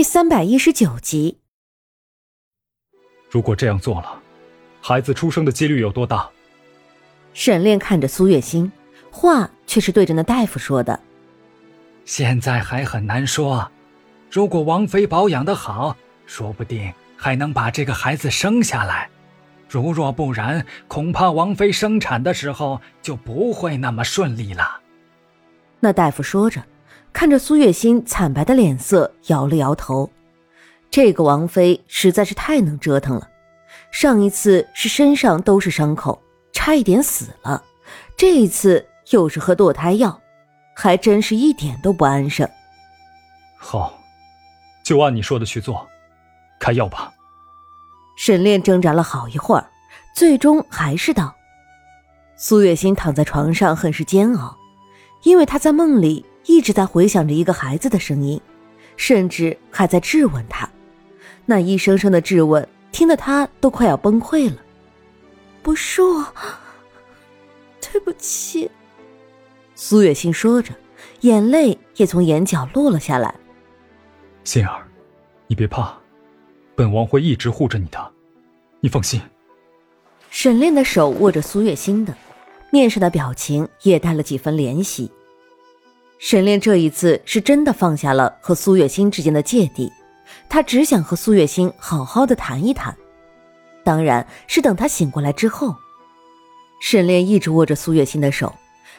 第三百一十九集。如果这样做了，孩子出生的几率有多大？沈炼看着苏月心，话却是对着那大夫说的。现在还很难说，如果王妃保养的好，说不定还能把这个孩子生下来；如若不然，恐怕王妃生产的时候就不会那么顺利了。那大夫说着，看着苏月心惨白的脸色，摇了摇头。这个王妃实在是太能折腾了，上一次是身上都是伤口，差一点死了；这一次又是喝堕胎药。还真是一点都不安生。好，就按你说的去做，开药吧。沈炼挣扎了好一会儿，最终还是道：“苏月心躺在床上，很是煎熬，因为她在梦里一直在回想着一个孩子的声音，甚至还在质问他。那一声声的质问，听得他都快要崩溃了。不是我，对不起。”苏月心说着，眼泪也从眼角落了下来。心儿，你别怕，本王会一直护着你的，你放心。沈炼的手握着苏月心的，面上的表情也带了几分怜惜。沈炼这一次是真的放下了和苏月心之间的芥蒂，他只想和苏月心好好的谈一谈，当然是等他醒过来之后。沈炼一直握着苏月心的手。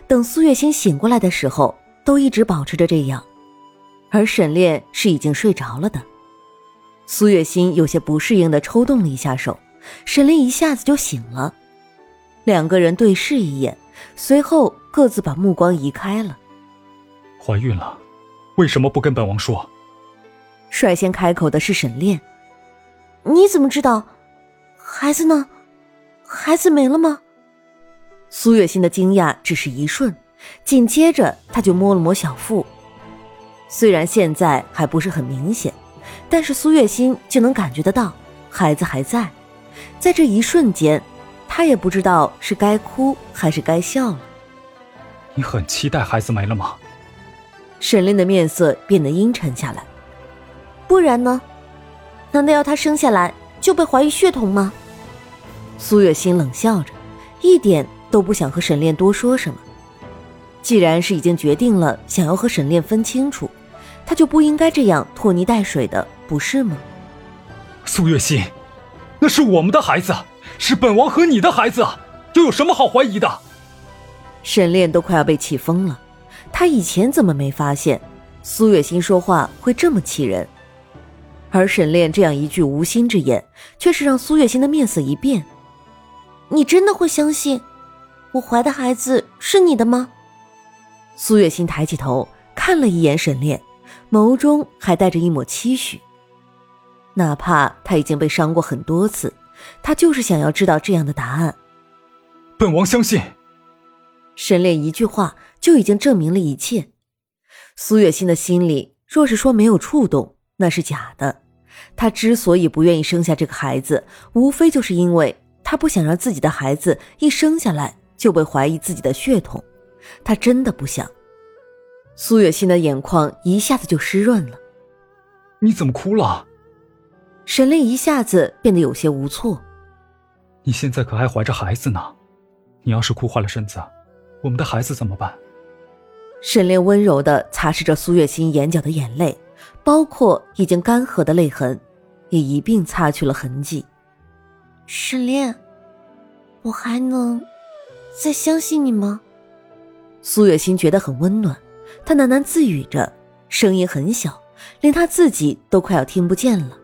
等苏月心醒过来的时候，都一直保持着这样，而沈炼是已经睡着了的。苏月心有些不适应的抽动了一下手，沈炼一下子就醒了。两个人对视一眼，随后各自把目光移开了。怀孕了，为什么不跟本王说？率先开口的是沈炼。你怎么知道？孩子呢？孩子没了吗？苏月心的惊讶只是一瞬，紧接着他就摸了摸小腹。虽然现在还不是很明显，但是苏月心就能感觉得到孩子还在。在这一瞬间，他也不知道是该哭还是该笑了。你很期待孩子没了吗？沈炼的面色变得阴沉下来。不然呢？难道要他生下来就被怀疑血统吗？苏月心冷笑着，一点。都不想和沈炼多说什么。既然是已经决定了想要和沈炼分清楚，他就不应该这样拖泥带水的，不是吗？苏月心，那是我们的孩子，是本王和你的孩子，又有什么好怀疑的？沈炼都快要被气疯了。他以前怎么没发现苏月心说话会这么气人？而沈炼这样一句无心之言，却是让苏月心的面色一变。你真的会相信？我怀的孩子是你的吗？苏月心抬起头看了一眼沈炼，眸中还带着一抹期许。哪怕他已经被伤过很多次，他就是想要知道这样的答案。本王相信。沈炼一句话就已经证明了一切。苏月心的心里若是说没有触动，那是假的。她之所以不愿意生下这个孩子，无非就是因为她不想让自己的孩子一生下来。就被怀疑自己的血统，他真的不想。苏月心的眼眶一下子就湿润了。你怎么哭了？沈炼一下子变得有些无措。你现在可还怀着孩子呢，你要是哭坏了身子，我们的孩子怎么办？沈炼温柔的擦拭着苏月心眼角的眼泪，包括已经干涸的泪痕，也一并擦去了痕迹。沈炼，我还能。再相信你吗？苏月心觉得很温暖，她喃喃自语着，声音很小，连她自己都快要听不见了。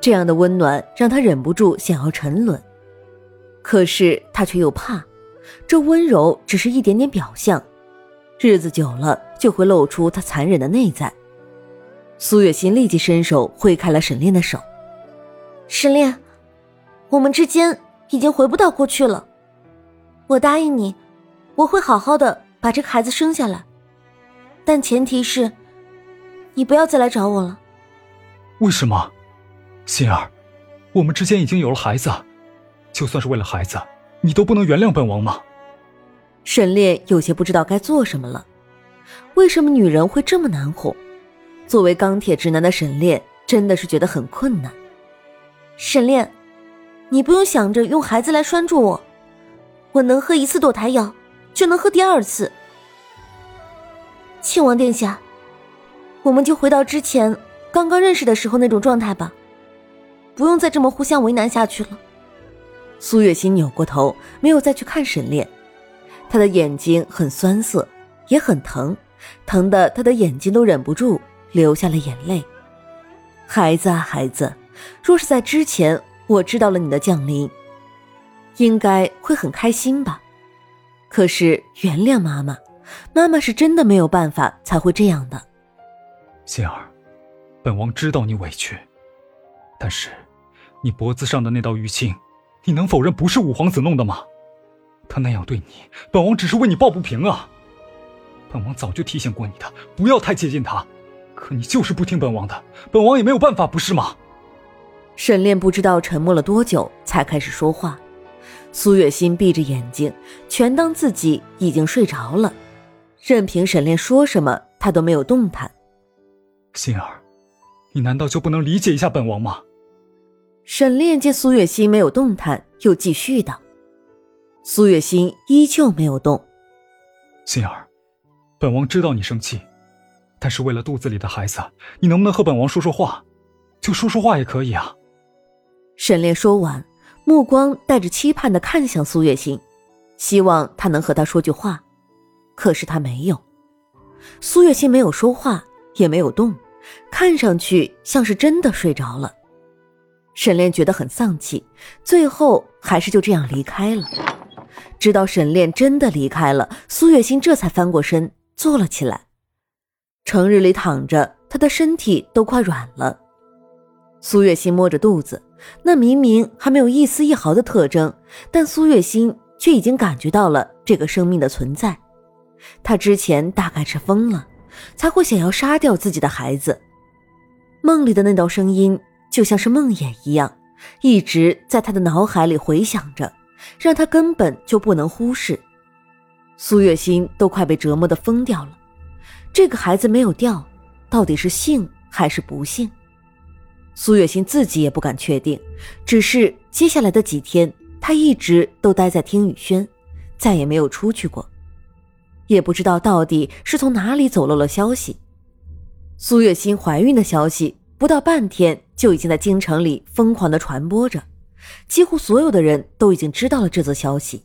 这样的温暖让她忍不住想要沉沦，可是她却又怕，这温柔只是一点点表象，日子久了就会露出他残忍的内在。苏月心立即伸手挥开了沈炼的手，沈炼，我们之间已经回不到过去了。我答应你，我会好好的把这个孩子生下来，但前提是，你不要再来找我了。为什么，心儿？我们之间已经有了孩子，就算是为了孩子，你都不能原谅本王吗？沈炼有些不知道该做什么了。为什么女人会这么难哄？作为钢铁直男的沈炼真的是觉得很困难。沈炼，你不用想着用孩子来拴住我，我能喝一次堕胎药，就能喝第二次。庆王殿下，我们就回到之前刚刚认识的时候那种状态吧，不用再这么互相为难下去了。苏月心扭过头，没有再去看沈炼，他的眼睛很酸涩，也很疼，疼的他的眼睛都忍不住。流下了眼泪，孩子啊，孩子，若是在之前我知道了你的降临，应该会很开心吧？可是原谅妈妈，妈妈是真的没有办法才会这样的。心儿，本王知道你委屈，但是你脖子上的那道淤青，你能否认不是五皇子弄的吗？他那样对你，本王只是为你抱不平啊！本王早就提醒过你的，不要太接近他。可你就是不听本王的，本王也没有办法，不是吗？沈炼不知道沉默了多久，才开始说话。苏月心闭着眼睛，全当自己已经睡着了，任凭沈炼说什么，他都没有动弹。心儿，你难道就不能理解一下本王吗？沈炼见苏月心没有动弹，又继续道：“苏月心依旧没有动。心儿，本王知道你生气。”但是为了肚子里的孩子，你能不能和本王说说话？就说说话也可以啊。沈炼说完，目光带着期盼的看向苏月心，希望他能和他说句话。可是他没有。苏月心没有说话，也没有动，看上去像是真的睡着了。沈炼觉得很丧气，最后还是就这样离开了。直到沈炼真的离开了，苏月心这才翻过身坐了起来。成日里躺着，他的身体都快软了。苏月心摸着肚子，那明明还没有一丝一毫的特征，但苏月心却已经感觉到了这个生命的存在。他之前大概是疯了，才会想要杀掉自己的孩子。梦里的那道声音就像是梦魇一样，一直在他的脑海里回响着，让他根本就不能忽视。苏月心都快被折磨的疯掉了。这个孩子没有掉，到底是幸还是不幸？苏月心自己也不敢确定。只是接下来的几天，她一直都待在听雨轩，再也没有出去过。也不知道到底是从哪里走漏了消息。苏月心怀孕的消息，不到半天就已经在京城里疯狂的传播着，几乎所有的人都已经知道了这则消息。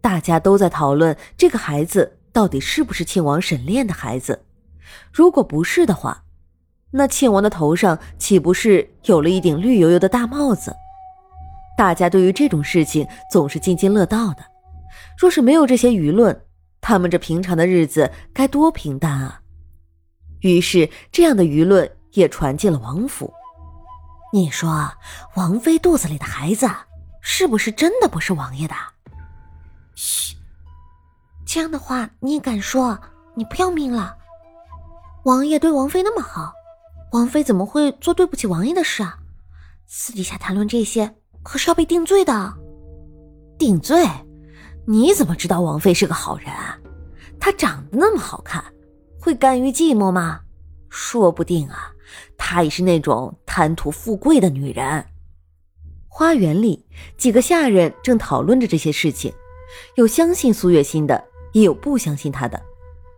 大家都在讨论这个孩子。到底是不是庆王沈炼的孩子？如果不是的话，那庆王的头上岂不是有了一顶绿油油的大帽子？大家对于这种事情总是津津乐道的。若是没有这些舆论，他们这平常的日子该多平淡啊！于是，这样的舆论也传进了王府。你说，王妃肚子里的孩子是不是真的不是王爷的？嘘。这样的话你也敢说？你不要命了？王爷对王妃那么好，王妃怎么会做对不起王爷的事啊？私底下谈论这些可是要被定罪的。定罪？你怎么知道王妃是个好人啊？她长得那么好看，会甘于寂寞吗？说不定啊，她也是那种贪图富贵的女人。花园里，几个下人正讨论着这些事情，有相信苏月心的。也有不相信他的，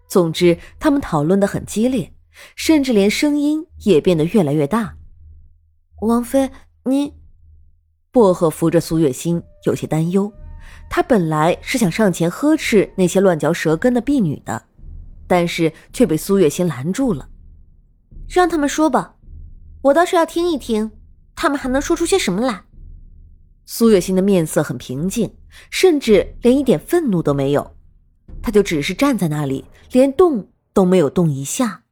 总之，他们讨论的很激烈，甚至连声音也变得越来越大。王妃，你……薄荷扶着苏月心，有些担忧。他本来是想上前呵斥那些乱嚼舌根的婢女的，但是却被苏月心拦住了。让他们说吧，我倒是要听一听，他们还能说出些什么来。苏月心的面色很平静，甚至连一点愤怒都没有。他就只是站在那里，连动都没有动一下。